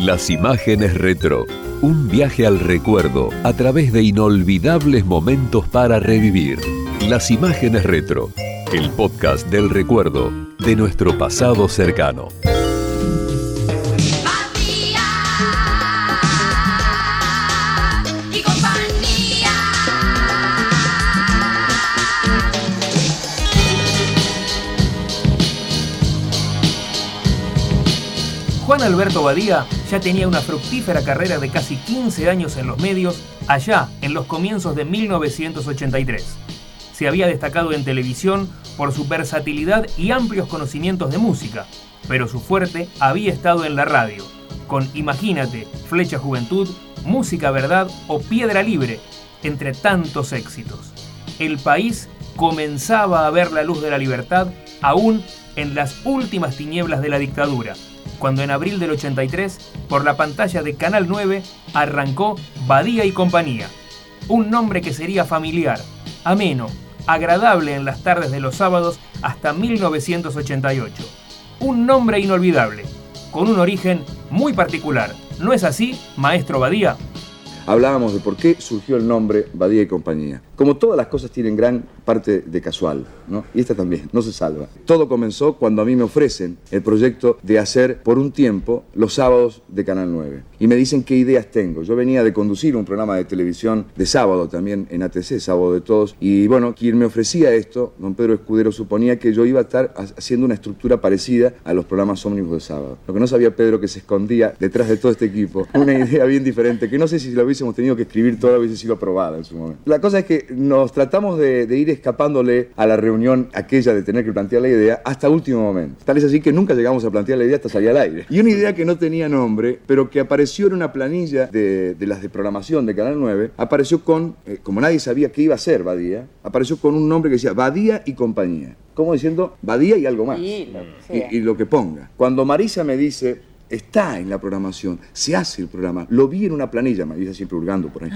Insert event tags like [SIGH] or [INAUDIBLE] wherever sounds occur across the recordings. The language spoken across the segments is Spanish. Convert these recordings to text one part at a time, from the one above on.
Las imágenes retro. Un viaje al recuerdo a través de inolvidables momentos para revivir. Las imágenes retro. El podcast del recuerdo de nuestro pasado cercano. y compañía. Juan Alberto Badía ya tenía una fructífera carrera de casi 15 años en los medios allá en los comienzos de 1983. Se había destacado en televisión por su versatilidad y amplios conocimientos de música, pero su fuerte había estado en la radio, con Imagínate, Flecha Juventud, Música Verdad o Piedra Libre, entre tantos éxitos. El país comenzaba a ver la luz de la libertad aún en las últimas tinieblas de la dictadura, cuando en abril del 83, por la pantalla de Canal 9, arrancó Badía y Compañía, un nombre que sería familiar, ameno, agradable en las tardes de los sábados hasta 1988. Un nombre inolvidable, con un origen muy particular. ¿No es así, maestro Badía? hablábamos de por qué surgió el nombre Badía y compañía. Como todas las cosas tienen gran parte de casual, ¿no? Y esta también, no se salva. Todo comenzó cuando a mí me ofrecen el proyecto de hacer por un tiempo los sábados de Canal 9. Y me dicen qué ideas tengo. Yo venía de conducir un programa de televisión de sábado también en ATC, Sábado de Todos. Y bueno, quien me ofrecía esto, don Pedro Escudero, suponía que yo iba a estar haciendo una estructura parecida a los programas ómnibus de sábado. Lo que no sabía Pedro que se escondía detrás de todo este equipo, una [LAUGHS] idea bien diferente, que no sé si lo hubiésemos tenido que escribir toda hubiese sido aprobada en su momento. La cosa es que nos tratamos de, de ir escapándole a la reunión aquella de tener que plantear la idea hasta último momento. Tal es así que nunca llegamos a plantear la idea hasta salir al aire. Y una idea que no tenía nombre, pero que apareció en una planilla de, de las de programación de Canal 9, apareció con, eh, como nadie sabía qué iba a ser Badía, apareció con un nombre que decía Badía y compañía. Como diciendo Badía y algo más. Lo y lo que ponga. Cuando Marisa me dice, está en la programación, se hace el programa, lo vi en una planilla, Marisa siempre hurgando por ahí,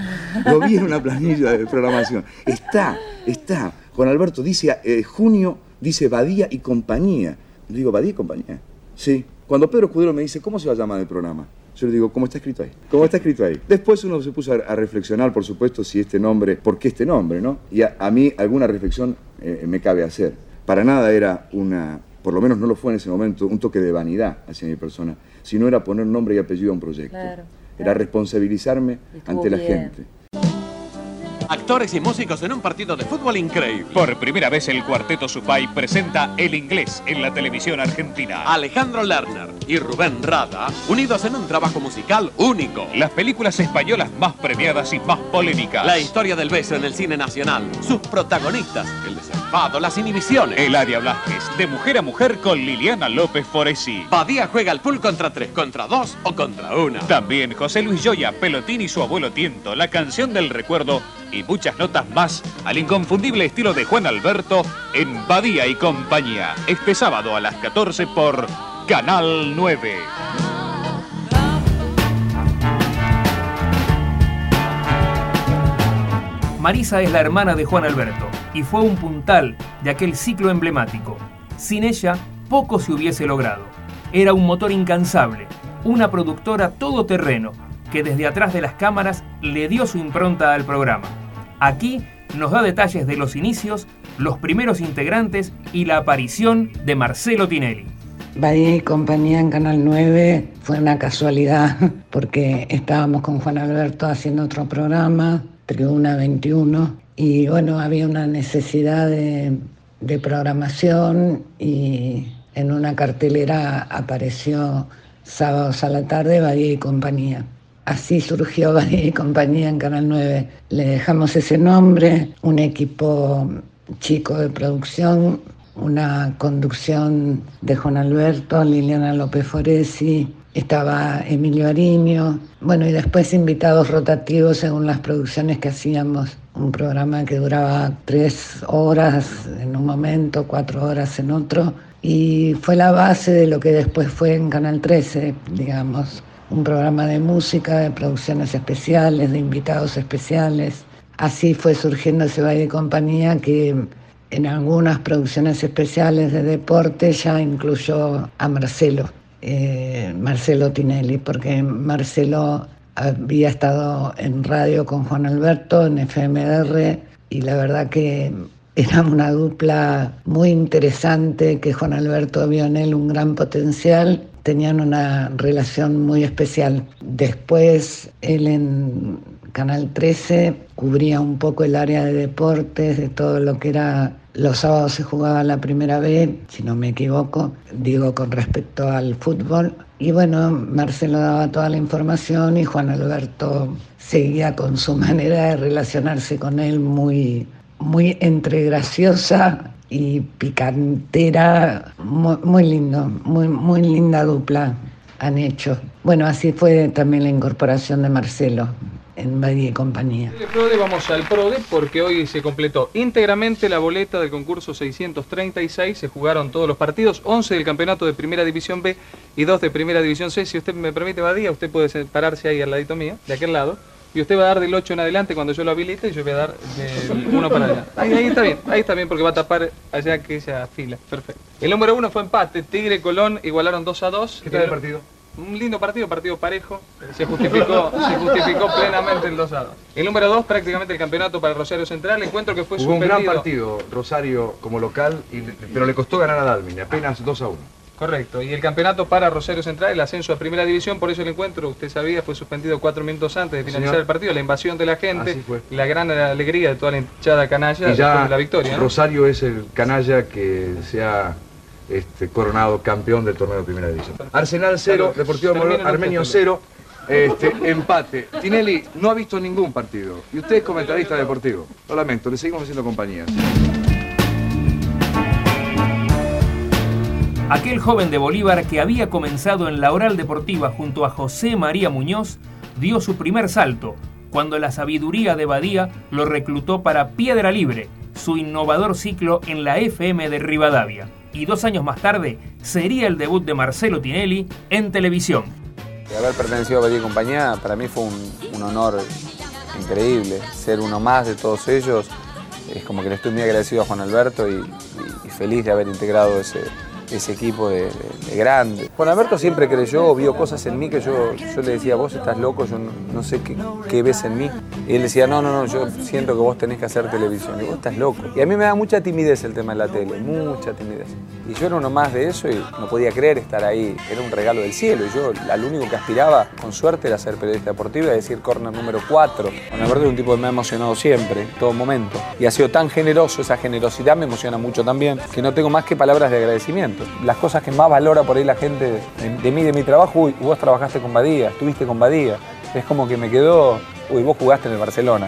lo vi en una [LAUGHS] planilla de programación, está, está. Juan Alberto dice, eh, junio, dice Badía y compañía. Le digo, Badía y compañía. Sí. Cuando Pedro Escudero me dice, ¿cómo se va a llamar el programa? Yo le digo, ¿cómo está escrito ahí? ¿Cómo está escrito ahí? Después uno se puso a, a reflexionar, por supuesto, si este nombre, ¿por qué este nombre, no? Y a, a mí alguna reflexión eh, me cabe hacer. Para nada era una, por lo menos no lo fue en ese momento, un toque de vanidad hacia mi persona, sino era poner nombre y apellido a un proyecto. Claro, Era responsabilizarme ante la bien. gente. Actores y músicos en un partido de fútbol increíble. Por primera vez el cuarteto Supay presenta El Inglés en la televisión argentina. Alejandro Lerner y Rubén Rada, unidos en un trabajo musical único. Las películas españolas más premiadas y más polémicas. La historia del beso en el cine nacional. Sus protagonistas, el desenfado, las inhibiciones. Eladia Blasquez, de mujer a mujer con Liliana López Foresi. Badía juega al pool contra tres, contra dos o contra una. También José Luis Joya, Pelotín y su abuelo Tiento, la canción del recuerdo y muchas notas más al inconfundible estilo de Juan Alberto en Badía y compañía. Este sábado a las 14 por Canal 9. Marisa es la hermana de Juan Alberto y fue un puntal de aquel ciclo emblemático. Sin ella, poco se hubiese logrado. Era un motor incansable, una productora todoterreno que desde atrás de las cámaras le dio su impronta al programa. Aquí nos da detalles de los inicios, los primeros integrantes y la aparición de Marcelo Tinelli. Badía y compañía en Canal 9 fue una casualidad [LAUGHS] porque estábamos con Juan Alberto haciendo otro programa, Tribuna 21, y bueno, había una necesidad de, de programación y en una cartelera apareció sábados a la tarde Badía y compañía. Así surgió [LAUGHS] Badía y compañía en Canal 9. Le dejamos ese nombre, un equipo chico de producción, una conducción de Juan Alberto, Liliana López Foresi, estaba Emilio Ariño, bueno, y después invitados rotativos según las producciones que hacíamos. Un programa que duraba tres horas en un momento, cuatro horas en otro, y fue la base de lo que después fue en Canal 13, digamos. Un programa de música, de producciones especiales, de invitados especiales. Así fue surgiendo ese baile de compañía que en algunas producciones especiales de deporte ya incluyó a Marcelo. Eh, Marcelo Tinelli, porque Marcelo había estado en radio con Juan Alberto, en FMR, y la verdad que era una dupla muy interesante, que Juan Alberto vio en él un gran potencial, tenían una relación muy especial. Después él en Canal 13 cubría un poco el área de deportes, de todo lo que era los sábados se jugaba la primera vez, si no me equivoco, digo con respecto al fútbol. Y bueno, Marcelo daba toda la información y Juan Alberto seguía con su [LAUGHS] manera de relacionarse con él muy, muy entre graciosa y picantera, muy, lindo, muy, muy linda dupla han hecho. Bueno, así fue también la incorporación de Marcelo en Badía y compañía. vamos al PRODE porque hoy se completó íntegramente la boleta del concurso 636, se jugaron todos los partidos, 11 del campeonato de Primera División B y 2 de Primera División C. Si usted me permite, Badía, usted puede pararse ahí al ladito mío, de aquel lado. Y usted va a dar del 8 en adelante cuando yo lo habilite y yo voy a dar del 1 para allá. Ahí, ahí, está bien, ahí está bien porque va a tapar allá aquella fila. Perfecto. El número 1 fue empate. Tigre y Colón igualaron 2 a 2. ¿Qué tal el partido? Un lindo partido, partido parejo, se justificó, se justificó plenamente el 2 a 2. El número 2, prácticamente el campeonato para Rosario Central, encuentro que fue Hubo un gran partido, Rosario como local, pero le costó ganar a Dalmin, apenas 2 a 1. Correcto, y el campeonato para Rosario Central, el ascenso a primera división, por eso el encuentro, usted sabía, fue suspendido cuatro minutos antes de finalizar el partido, la invasión de la gente, la gran alegría de toda la hinchada canalla y ya de la victoria. Rosario es el canalla que se ha este, coronado campeón del torneo de primera división. Arsenal 0, Deportivo Armenio 0, este, empate. Tinelli no ha visto ningún partido y usted es comentarista deportivo. Lo lamento, le seguimos haciendo compañía. Aquel joven de Bolívar que había comenzado en la oral deportiva junto a José María Muñoz dio su primer salto cuando la sabiduría de Badía lo reclutó para Piedra Libre, su innovador ciclo en la FM de Rivadavia y dos años más tarde sería el debut de Marcelo Tinelli en televisión. Haber pertenecido a Badía y Compañía para mí fue un, honor increíble. Ser uno más de todos ellos es como que le estoy muy agradecido a Juan Alberto y feliz de haber integrado ese, ese equipo de, grande. Juan Alberto siempre creyó, vio cosas en mí que yo, yo le decía, vos estás loco, yo no, sé qué, ves en mí. Y él decía, no, no, no, yo siento que vos tenés que hacer televisión. Y vos estás loco. Y a mí me da mucha timidez el tema de la tele, mucha timidez. Y yo era uno más de eso y no podía creer estar ahí. Era un regalo del cielo. Y yo, al único que aspiraba, con suerte, era ser periodista deportivo y decir corner número 4. Juan Alberto es un tipo que me ha emocionado siempre, en todo momento. Y ha sido tan generoso, esa generosidad me emociona mucho también, que no tengo más que palabras de agradecimiento las cosas que más valora por ahí la gente de, mí, de mi trabajo, uy, vos trabajaste con Badía, estuviste con Badía. Es como que me quedó, uy, vos jugaste en el Barcelona.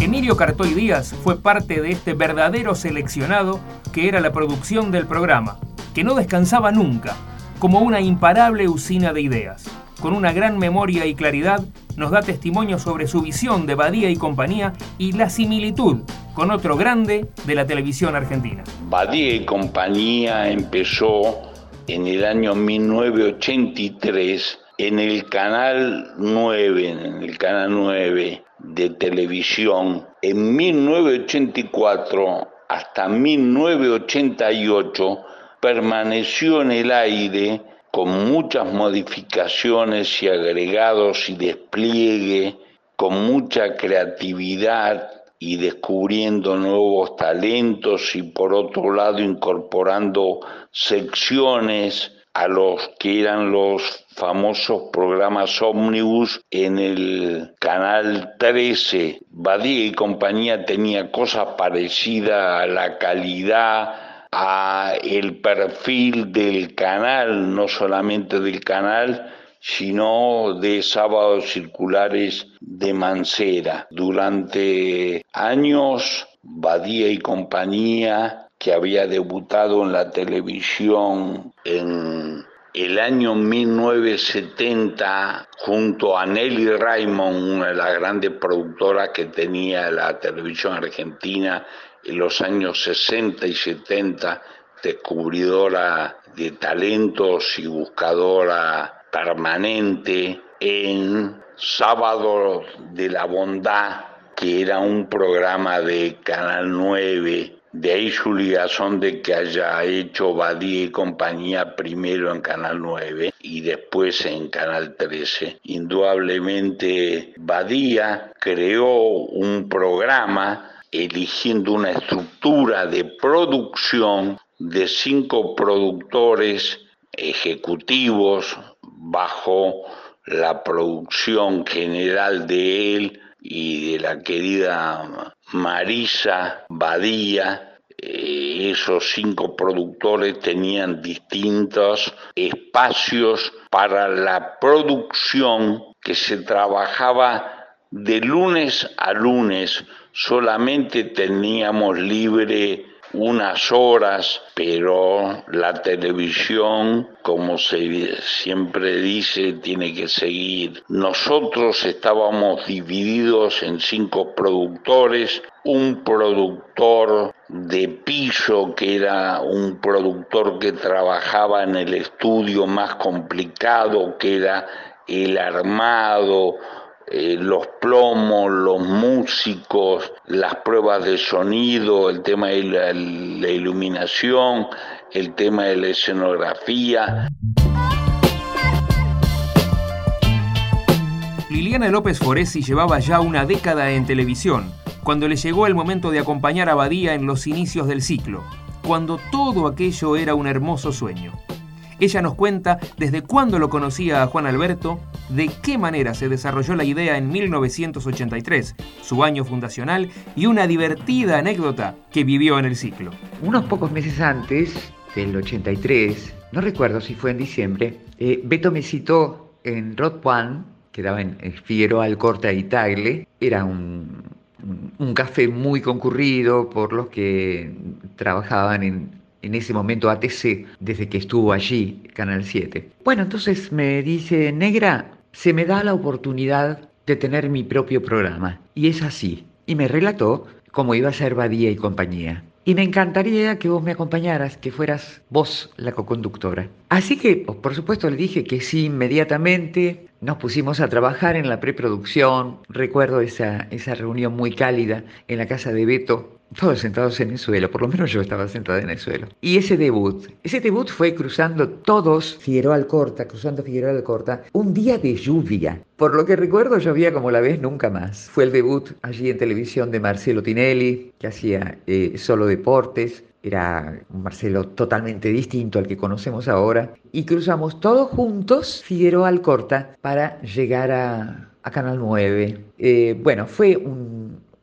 Emilio Cartoy Díaz fue parte de este verdadero seleccionado que era la producción del programa, que no descansaba nunca, como una imparable usina de ideas. Con una gran memoria y claridad, nos da testimonio sobre su visión de Badía y compañía y la similitud con otro grande de la televisión argentina. Badía y compañía empezó en el año 1983 en el canal 9, en el canal 9 de televisión. En 1984 hasta 1988 permaneció en el aire con muchas modificaciones y agregados y despliegue, con mucha creatividad y descubriendo nuevos talentos y por otro lado incorporando secciones a los que eran los famosos programas ómnibus en el canal 13. Badía y compañía tenía cosas parecidas a la calidad, a el perfil del canal, no solamente del canal, sino de sábados circulares de Mancera. Durante años, Badía y compañía, que había debutado en la televisión en el año 1970 junto a Nelly Raymond, una de las grandes productoras que tenía la televisión argentina en los años 60 y 70, descubridora de talentos y buscadora permanente en Sábado de la Bondad, que era un programa de Canal 9 De ahí su ligazón de que haya hecho Badía y compañía primero en Canal 9 y después en Canal 13. Indudablemente Badía creó un programa eligiendo una estructura de producción de cinco productores ejecutivos bajo la producción general de él y de la querida Marisa Badía. Eh, esos cinco productores tenían distintos espacios para la producción que se trabajaba de lunes a lunes. Solamente teníamos libre unas horas, pero la televisión, como se siempre dice, tiene que seguir. Nosotros estábamos divididos en cinco productores, un productor de piso que era un productor que trabajaba en el estudio más complicado, que era el armado, eh, los plomos, los músicos, las pruebas de sonido, el tema de la, la iluminación, el tema de la escenografía. Liliana López Foresi llevaba ya una década en televisión, cuando le llegó el momento de acompañar a Badía en los inicios del ciclo, cuando todo aquello era un hermoso sueño. Ella nos cuenta desde cuándo lo conocía a Juan Alberto, de qué manera se desarrolló la idea en 1983, su año fundacional, y una divertida anécdota que vivió en el ciclo. Unos pocos meses antes del 83, no recuerdo si fue en diciembre, eh, Beto me citó en Rod One, que daba en Figueroa Alcorta y Tagle, era un, un café muy concurrido por los que trabajaban en, en ese momento ATC, desde que estuvo allí, Canal 7. Bueno, entonces me dice, negra, se me da la oportunidad de tener mi propio programa. Y es así. Y me relató cómo iba a ser Badía y compañía. Y me encantaría que vos me acompañaras, que fueras vos la coconductora. Así que, por supuesto, le dije que sí inmediatamente. Nos pusimos a trabajar en la preproducción. Recuerdo esa, esa reunión muy cálida en la casa de Beto, todos sentados en el suelo, por lo menos yo estaba sentada en el suelo. Y ese debut, ese debut fue cruzando todos Figueroa Alcorta, cruzando Figueroa Alcorta, un día de lluvia. Por lo que recuerdo llovía como la vez nunca más. Fue el debut allí en televisión de Marcelo Tinelli, que hacía eh, solo deportes. Era un Marcelo totalmente distinto al que conocemos ahora. Y cruzamos todos juntos Figueroa Alcorta para llegar a, Canal 9. Eh, bueno, fue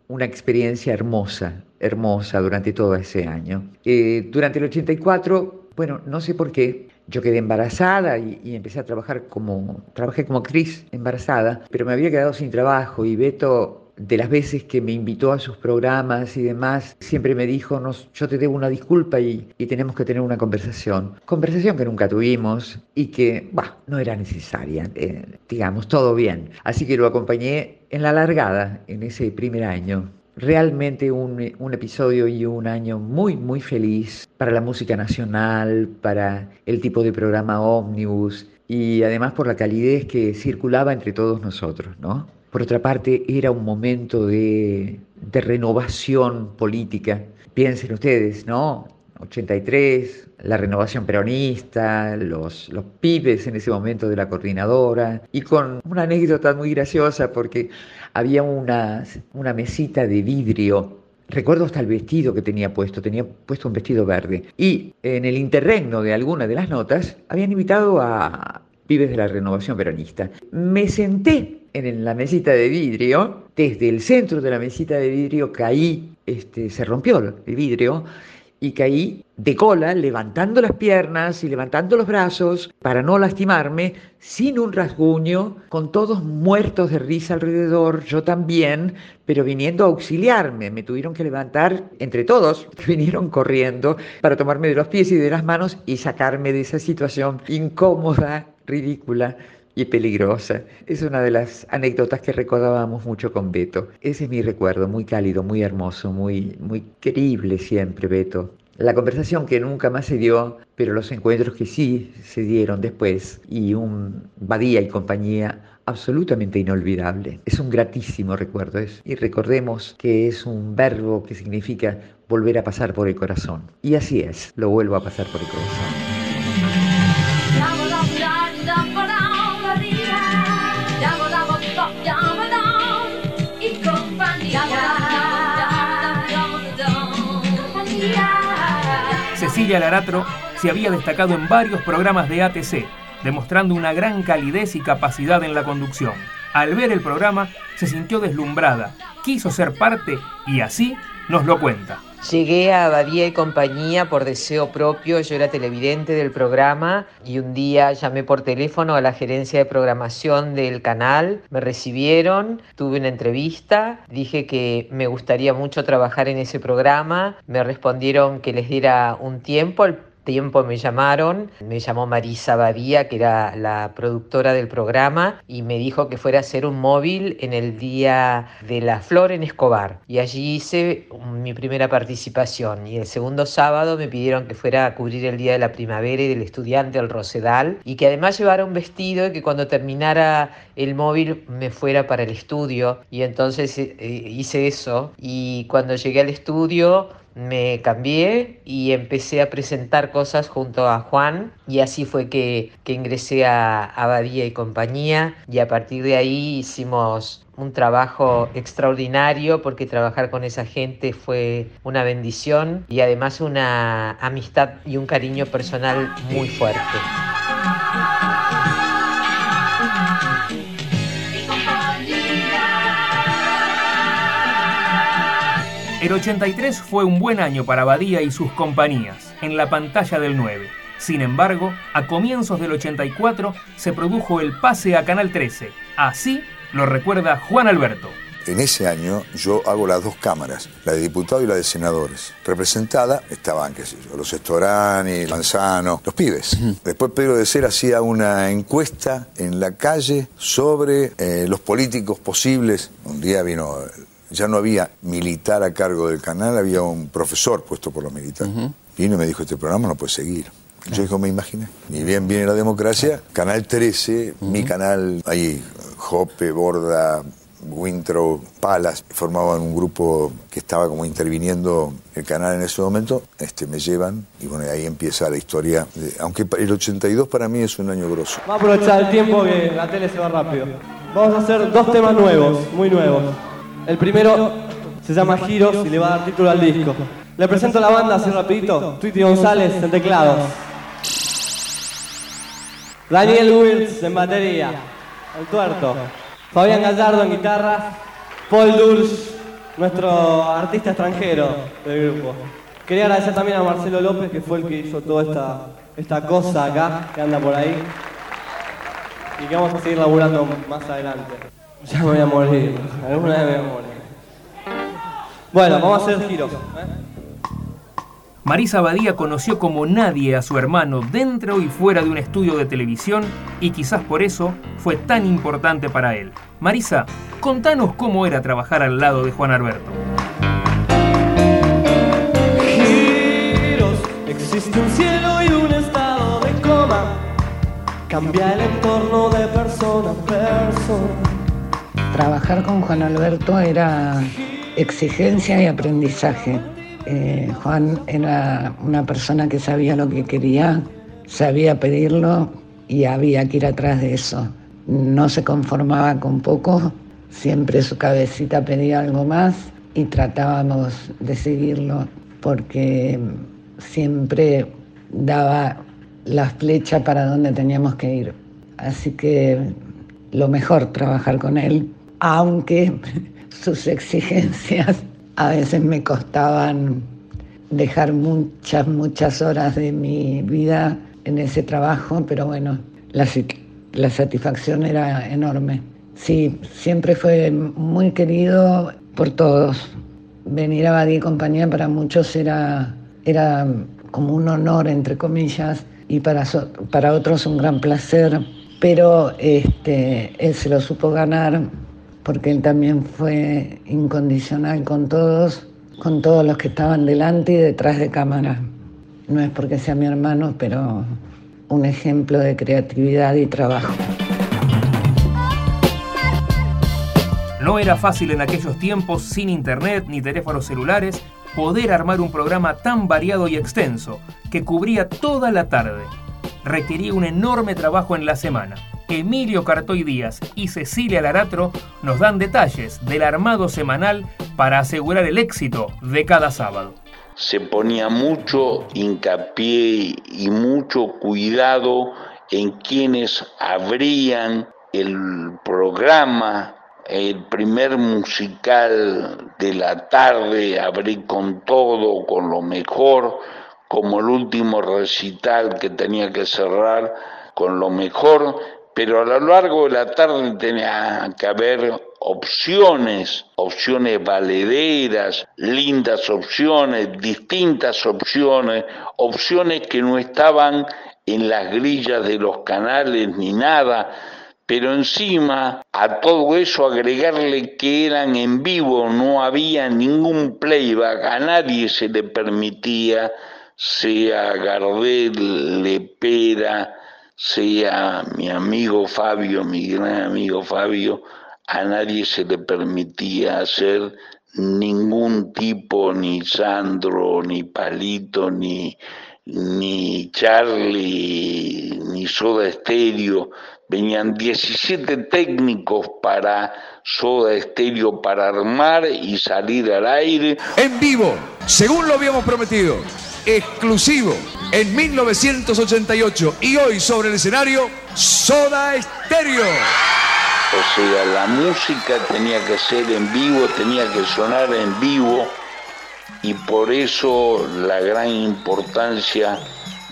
una experiencia hermosa, hermosa durante todo ese año. Eh, durante el 84, bueno, no sé por qué, yo quedé embarazada y, y, empecé a trabajar como, trabajé como actriz embarazada, pero me había quedado sin trabajo y Beto de las veces que me invitó a sus programas y demás, siempre me dijo, yo te debo una disculpa y, tenemos que tener una conversación. Conversación que nunca tuvimos y que, bah, no era necesaria, eh, digamos, todo bien. Así que lo acompañé en la largada, en ese primer año. Realmente un, un, episodio y un año muy, muy feliz para la música nacional, para el tipo de programa ómnibus y además por la calidez que circulaba entre todos nosotros, ¿no? Por otra parte, era un momento de, de renovación política. Piensen ustedes, ¿no? 83, la renovación peronista, los, los pibes en ese momento de la coordinadora, y con una anécdota muy graciosa porque había una, una mesita de vidrio. Recuerdo hasta el vestido que tenía puesto, tenía puesto un vestido verde. Y en el interregno de alguna de las notas habían invitado a pibes de la renovación peronista. Me senté en la mesita de vidrio, desde el centro de la mesita de vidrio caí, este, se rompió el vidrio y caí de cola, levantando las piernas y levantando los brazos para no lastimarme, sin un rasguño, con todos muertos de risa alrededor, yo también, pero viniendo a auxiliarme. Me tuvieron que levantar entre todos, [LAUGHS] vinieron corriendo para tomarme de los pies y de las manos y sacarme de esa situación incómoda, ridícula y peligrosa. Es una de las anécdotas que recordábamos mucho con Beto. Ese es mi recuerdo, muy cálido, muy hermoso, muy, muy querible siempre, Beto. La conversación que nunca más se dio, pero los encuentros que sí se dieron después y un Badía y compañía absolutamente inolvidable. Es un gratísimo recuerdo. Es, y recordemos que es un verbo que significa volver a pasar por el corazón. Y así es, lo vuelvo a pasar por el corazón. Cecilia Laratro se había destacado en varios programas de ATC, demostrando una gran calidez y capacidad en la conducción. Al ver el programa, se sintió deslumbrada, quiso ser parte y así nos lo cuenta. Llegué a Badía y compañía por deseo propio, yo era televidente del programa y un día llamé por teléfono a la gerencia de programación del canal, me recibieron, tuve una entrevista, dije que me gustaría mucho trabajar en ese programa, me respondieron que les diera un tiempo, tiempo me llamaron, me llamó Marisa Badía, que era la productora del programa, y me dijo que fuera a hacer un móvil en el día de la flor en Escobar. Y allí hice mi primera participación. Y el segundo sábado me pidieron que fuera a cubrir el día de la primavera y del estudiante al Rosedal, y que además llevara un vestido y que cuando terminara el móvil me fuera para el estudio. Y entonces eh, hice eso. Y cuando llegué al estudio, me cambié y empecé a presentar cosas junto a Juan y así fue que, ingresé a Abadía y compañía y a partir de ahí hicimos un trabajo extraordinario porque trabajar con esa gente fue una bendición y además una amistad y un cariño personal muy fuerte. El 83 fue un buen año para Badía y sus compañías, en la pantalla del 9. Sin embargo, a comienzos del 84 se produjo el pase a Canal 13. Así lo recuerda Juan Alberto. En ese año yo hago las dos cámaras, la de diputados y la de senadores. Representada estaban, qué sé yo, los Estorani, Lanzano, los pibes. Después Pedro de Ser hacía una encuesta en la calle sobre eh, los políticos posibles. Un día vino ya no había militar a cargo del canal, había un profesor puesto por los militares. Vino y me dijo, este programa no puede seguir. Yo dijo, me imaginé. Ni bien viene la democracia, Canal 13, mi canal, ahí, Jope, Borda, Wintro, Palas, formaban un grupo que estaba como interviniendo el canal en ese momento, este, me llevan y bueno, ahí empieza la historia. aunque el 82 para mí es un año grosso. Vamos a aprovechar el tiempo que la tele se va rápido. Vamos a hacer dos temas nuevos, muy nuevos. El primero se llama Giros y le va a dar título al disco. Le presento a la banda así rapidito. Twitty González en teclados. Daniel Wills en batería. El tuerto. Fabián Gallardo en guitarra. Paul Dulce, nuestro artista extranjero del grupo. Quería agradecer también a Marcelo López, que fue el que hizo toda esta, esta cosa acá, que anda por ahí. Y que vamos a seguir laburando más adelante. Ya me voy a morir. Alguna vez me voy a morir. Bueno, vamos a hacer giros. Marisa Badía conoció como nadie a su hermano dentro y fuera de un estudio de televisión y quizás por eso fue tan importante para él. Marisa, contanos cómo era trabajar al lado de Juan Alberto. Giros, existe un cielo y un estado de coma. Cambia el entorno de persona a persona. Trabajar con Juan Alberto era exigencia y aprendizaje. Eh, Juan era una persona que sabía lo que quería, sabía pedirlo y había que ir atrás de eso. No se conformaba con poco, siempre su cabecita pedía algo más y tratábamos de seguirlo porque siempre daba la flecha para donde teníamos que ir. Así que lo mejor trabajar con él aunque [LAUGHS] sus exigencias a veces me costaban dejar muchas, muchas horas de mi vida en ese trabajo, pero bueno, la, satisfacción era enorme. Sí, siempre fue muy querido por todos. Venir a Badía y compañía para muchos era, era como un honor, entre comillas, y para, para otros un gran placer, pero este, él se lo supo ganar porque él también fue incondicional con todos, con todos los que estaban delante y detrás de cámara. No es porque sea mi hermano, pero un ejemplo de creatividad y trabajo. No era fácil en aquellos tiempos, sin internet ni teléfonos celulares, poder armar un programa tan variado y extenso que cubría toda la tarde. Requería un enorme trabajo en la semana. Emilio Cartoy Díaz y Cecilia Laratro nos dan detalles del armado semanal para asegurar el éxito de cada sábado. Se ponía mucho hincapié y mucho cuidado en quienes abrían el programa, el primer musical de la tarde, abrí con todo, con lo mejor, como el último recital que tenía que cerrar con lo mejor, pero a lo largo de la tarde tenía que haber opciones, opciones valederas, lindas opciones, distintas opciones, opciones que no estaban en las grillas de los canales ni nada, pero encima a todo eso agregarle que eran en vivo, no había ningún playback, a nadie se le permitía, sea Gardel, Lepera, sea mi amigo Fabio, mi gran amigo Fabio, a nadie se le permitía hacer ningún tipo, ni Sandro, ni Palito, ni, ni Charlie, ni Soda Estéreo. Venían 17 técnicos para Soda Estéreo para armar y salir al aire. En vivo, según lo habíamos prometido, exclusivo en 1988 y hoy sobre el escenario Soda Estéreo. O sea, la música tenía que ser en vivo, tenía que sonar en vivo y por eso la gran importancia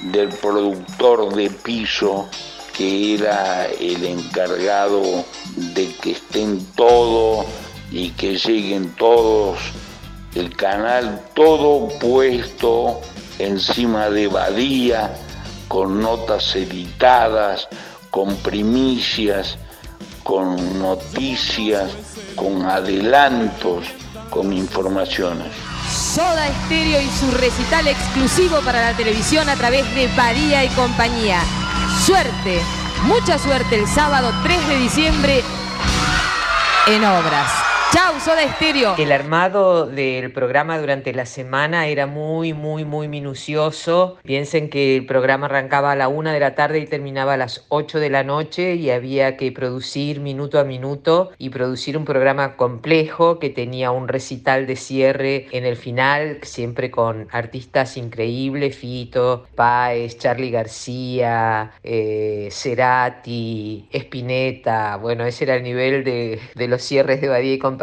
del productor de piso que era el encargado de que estén todos y que lleguen todos, el canal todo puesto encima de Badía, con notas editadas, con primicias, con noticias, con adelantos, con informaciones. Soda Estéreo y su recital exclusivo para la televisión a través de Badía y compañía. Suerte, mucha suerte el sábado 3 de diciembre en Obras. Chau, Soda Estéreo. El armado del programa durante la semana era muy, muy, muy minucioso. Piensen que el programa arrancaba a la una de la tarde y terminaba a las 8 de la noche y había que producir minuto a minuto y producir un programa complejo que tenía un recital de cierre en el final, siempre con artistas increíbles, Fito, Páez, Charlie García, eh, Cerati, Spinetta. Bueno, ese era el nivel de, de los cierres de Badía y compañía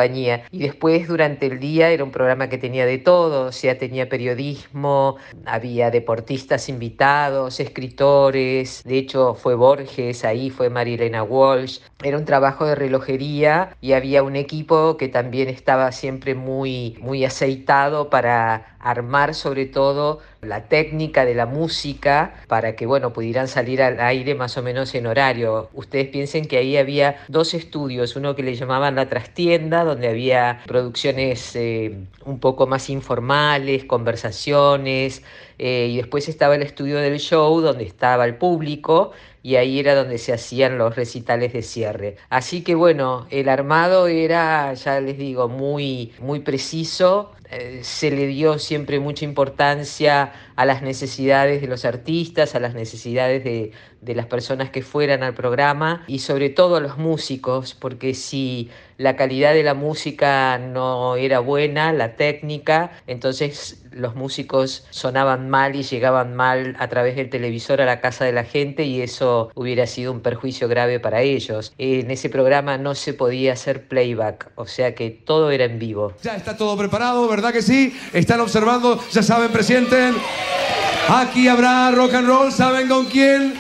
y después durante el día era un programa que tenía de todo, o tenía periodismo, había deportistas invitados, escritores, de hecho fue Borges, ahí fue Marilena Walsh. Era un trabajo de relojería y había un equipo que también estaba siempre muy, muy aceitado para armar sobre todo la técnica de la música para que bueno pudieran salir al aire más o menos en horario. Ustedes piensen que ahí había dos estudios, uno que le llamaban la trastienda, donde había producciones eh, un poco más informales, conversaciones, eh, y después estaba el estudio del show, donde estaba el público, y ahí era donde se hacían los recitales de cierre. Así que bueno, el armado era, ya les digo, muy, muy preciso, eh, se le dio siempre mucha importancia a las necesidades de los artistas, a las necesidades de, de las personas que fueran al programa y sobre todo a los músicos, porque si la calidad de la música no era buena, la técnica, entonces los músicos sonaban mal y llegaban mal a través del televisor a la casa de la gente y eso hubiera sido un perjuicio grave para ellos. En ese programa no se podía hacer playback, o sea que todo era en vivo. Ya está todo preparado, ¿verdad que sí? Están observando, ya saben, presienten. Aquí habrá rock and roll, ¿saben con quién?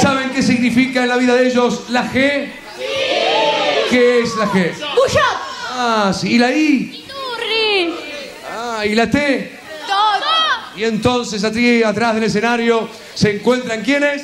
¿Saben qué significa en la vida de ellos la G? ¿Qué es la G? Ah, sí. ¿Y la I? Ah, ¿y la T? Y entonces aquí atrás del escenario se encuentran quiénes?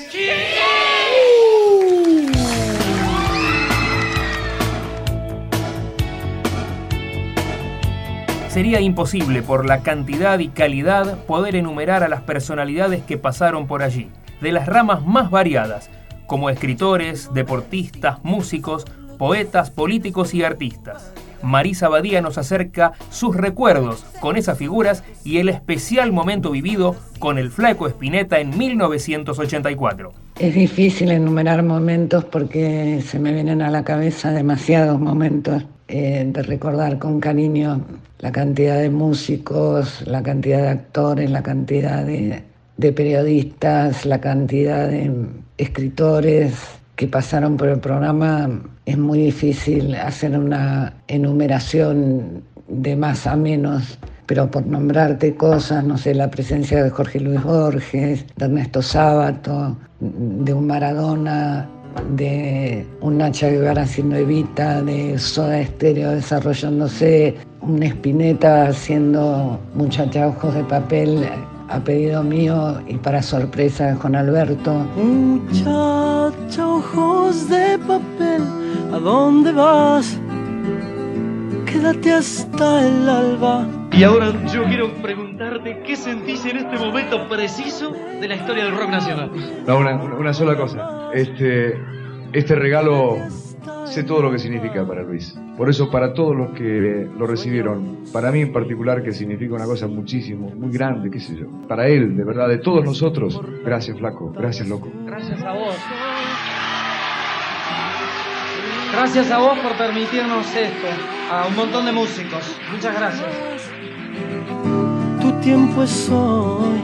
Sería imposible por la cantidad y calidad poder enumerar a las personalidades que pasaron por allí, de las ramas más variadas, como escritores, deportistas, músicos, poetas, políticos y artistas. Marisa Badía nos acerca sus recuerdos con esas figuras y el especial momento vivido con el Flaco Espineta en 1984. Es difícil enumerar momentos porque se me vienen a la cabeza demasiados momentos eh, de recordar con cariño la cantidad de músicos, la cantidad de actores, la cantidad de, periodistas, la cantidad de escritores que pasaron por el programa. Es muy difícil hacer una enumeración de más a menos pero por nombrarte cosas, no sé, la presencia de Jorge Luis Borges, de Ernesto Sábato, de un Maradona, de un Nacha Guevara haciendo Evita, de Soda Estéreo desarrollándose, un Espineta haciendo Muchacha Ojos de Papel a pedido mío y para sorpresa de Juan Alberto. Muchacha Ojos de Papel, ¿a dónde vas? Quédate hasta el alba. Y ahora yo quiero preguntarte qué sentís en este momento preciso de la historia del rock nacional. No, una, una sola cosa. Este, este regalo sé todo lo que significa para Luis. Por eso para todos los que lo recibieron, para mí en particular que significa una cosa muchísimo, muy grande, qué sé yo. Para él, de verdad, de todos nosotros, gracias flaco, gracias loco. Gracias a vos. Gracias a vos por permitirnos esto, a un montón de músicos. Muchas gracias. Tiempo es hoy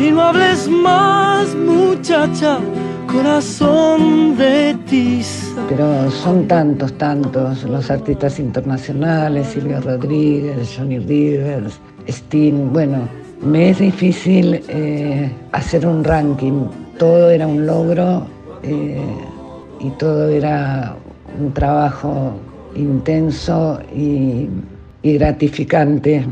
y no hables más, muchacha, corazón de tiza. Pero son tantos, tantos los artistas internacionales, Silvio Rodríguez, Johnny Rivers, Sting, bueno, me es difícil eh, hacer un ranking. Todo era un logro eh, y todo era un trabajo intenso y gratificante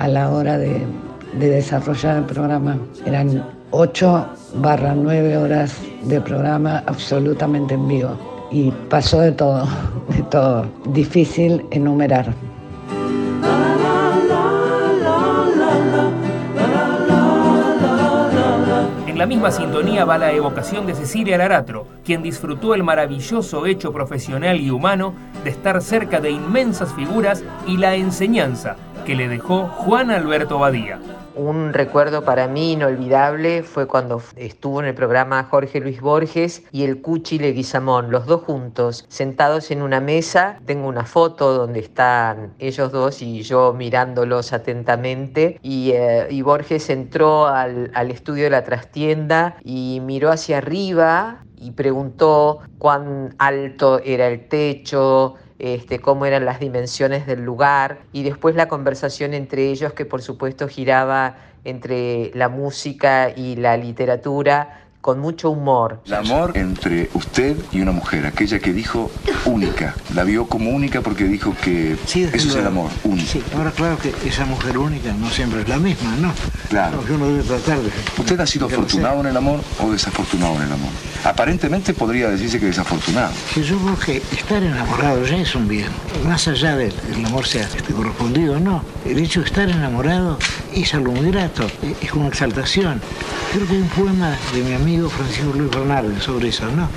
a la hora de, de desarrollar el programa. Eran 8 barra 9 horas de programa absolutamente en vivo y pasó de todo, [LAUGHS] de todo. Difícil enumerar. En la misma sintonía va la evocación de Cecilia Laratro, quien disfrutó el maravilloso hecho profesional y humano de estar cerca de inmensas figuras y la enseñanza que le dejó Juan Alberto Badía. Un recuerdo para mí inolvidable fue cuando estuvo en el programa Jorge Luis Borges y el Cuchi Leguizamón, los dos juntos, sentados en una mesa. Tengo una foto donde están ellos dos y yo mirándolos atentamente. Y, eh, Borges entró al estudio de la trastienda y miró hacia arriba y preguntó cuán alto era el techo, este, cómo eran las dimensiones del lugar y después la conversación entre ellos que por supuesto giraba entre la música y la literatura con mucho humor. El amor entre usted y una mujer, aquella que dijo única, la vio como única porque dijo que Sí, eso es el amor, único. Sí, ahora claro que esa mujer única no siempre es la misma, ¿no? Claro. Porque uno debe tratar de... ¿Usted ha sido afortunado en el amor o desafortunado en el amor? Aparentemente podría decirse que desafortunado. Que yo creo que estar enamorado ya es un bien. Más allá del el amor sea este, correspondido o no, el hecho de estar enamorado es algo muy grato, es una exaltación. Creo que hay un poema de mi amigo Francisco Luis Bernardo sobre eso, ¿no?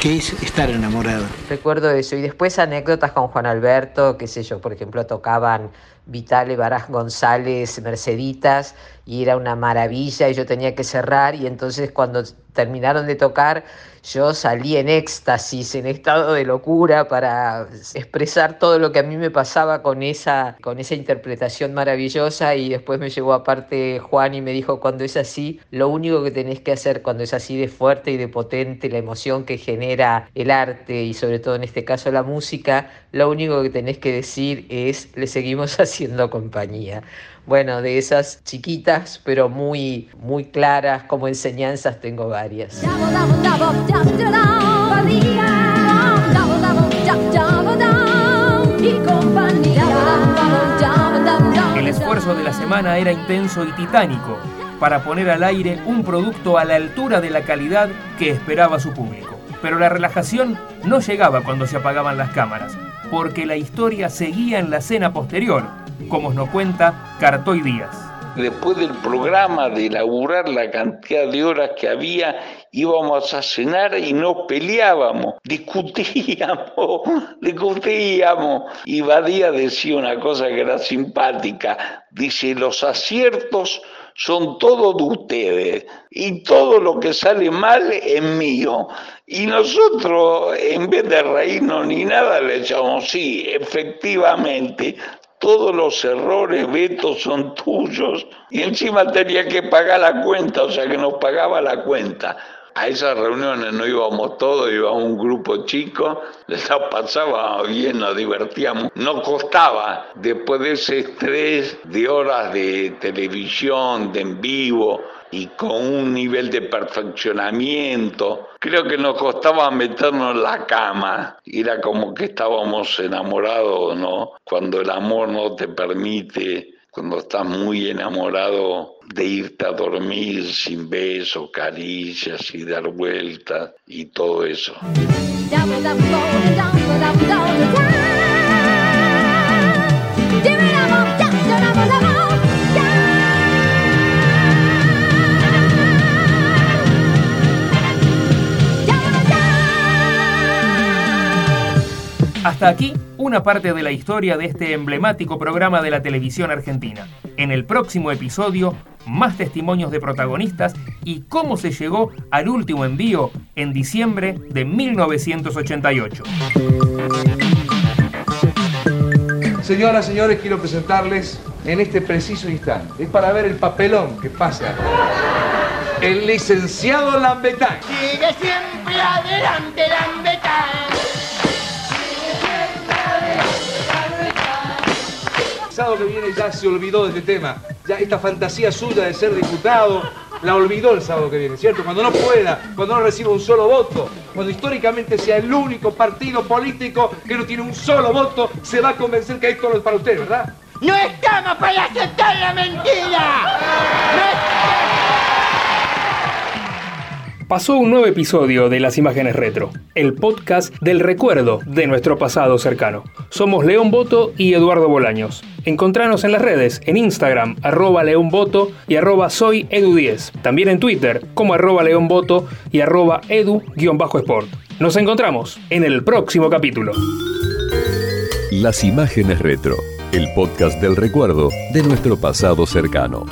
Qué es estar enamorado. Recuerdo eso. Y después anécdotas con Juan Alberto, qué sé yo, por ejemplo, tocaban Vitale, Baraj González, Merceditas, y era una maravilla, y yo tenía que cerrar, y entonces cuando terminaron de tocar, yo salí en éxtasis, en estado de locura, para expresar todo lo que a mí me pasaba con esa, con esa interpretación maravillosa, y después me llegó aparte Juan y me dijo, cuando es así, lo único que tenés que hacer cuando es así de fuerte y de potente, la emoción que genera el arte, y sobre todo en este caso la música, lo único que tenés que decir es, le seguimos [LAUGHS] haciendo compañía. Bueno, de esas chiquitas, pero muy, muy claras como enseñanzas, tengo varias. El esfuerzo de la semana era intenso y titánico para poner al aire un producto a la altura de la calidad que esperaba su público. Pero la relajación no llegaba cuando se apagaban las cámaras, porque la historia seguía en la escena posterior, como nos cuenta Cartoy Díaz. después del programa, de laburar la cantidad de horas que había, íbamos a cenar y nos peleábamos, [LAUGHS] discutíamos, discutíamos. Y Badía decía una cosa que era simpática, dice, los aciertos son todos de ustedes y todo lo que sale mal es mío. Y nosotros, en vez de reírnos ni nada, le echamos, sí, efectivamente, todos los errores, Beto, son tuyos. Y encima tenía que pagar la cuenta, o sea que nos pagaba la cuenta. A esas reuniones no íbamos todos, íbamos un grupo chico, la pasaba bien, nos divertíamos. No costaba, después de ese estrés de horas de televisión, de en vivo, y con un nivel de perfeccionamiento. Creo que nos costaba meternos en la cama. Era como que estábamos enamorados, ¿no? Cuando el amor no te permite, cuando estás muy enamorado de irte a dormir sin besos, caricias y dar vueltas y todo eso. Hasta aquí una parte de la historia de este emblemático programa de la televisión argentina. En el próximo episodio, más testimonios de protagonistas y cómo se llegó al último envío en diciembre de 1988. Señoras, señores, quiero presentarles en este preciso instante. Es para ver el papelón que pasa. El licenciado Lambetán. Sigue siempre adelante, Lambetán. Sábado que viene ya se olvidó de este tema. Ya esta fantasía suya de ser diputado la olvidó el sábado que viene, ¿cierto? Cuando no pueda, cuando no reciba un solo voto, cuando históricamente sea el único partido político que no tiene un solo voto, se va a convencer que esto no es para usted, ¿verdad? ¡No estamos para aceptar la mentira! Pasó un nuevo episodio de Las Imágenes Retro, el podcast del recuerdo de nuestro pasado cercano. Somos León Boto y Eduardo Bolaños. Encontranos en las redes, en Instagram, arroba León Boto y arroba soy Edu10. También en Twitter, como arroba León Boto y arroba Edu-Sport. Nos encontramos en el próximo capítulo. Las Imágenes Retro, el podcast del recuerdo de nuestro pasado cercano.